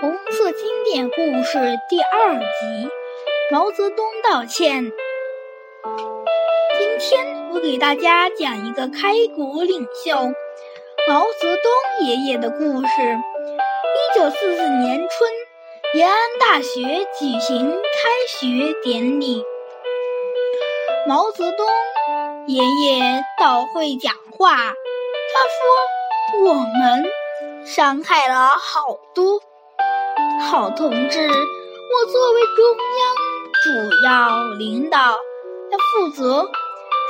红色经典故事》第二集《毛泽东道歉》。今天我给大家讲一个开国领袖毛泽东爷爷的故事。一九四四年春，延安大学举行开学典礼，毛泽东爷爷到会讲话，他说。我们伤害了好多好同志，我作为中央主要领导要负责，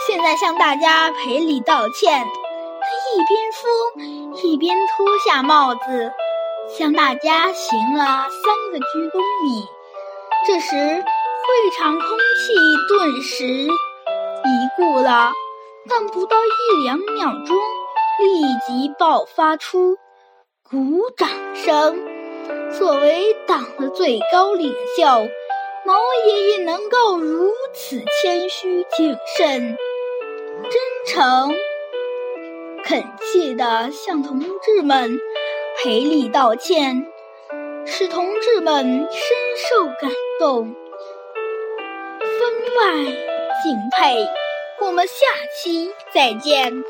现在向大家赔礼道歉。他一边说，一边脱下帽子，向大家行了三个鞠躬礼。这时，会场空气顿时凝固了，但不到一两秒钟。立即爆发出鼓掌声。作为党的最高领袖，毛爷爷能够如此谦虚、谨慎、真诚、恳切地向同志们赔礼道歉，使同志们深受感动，分外敬佩。我们下期再见。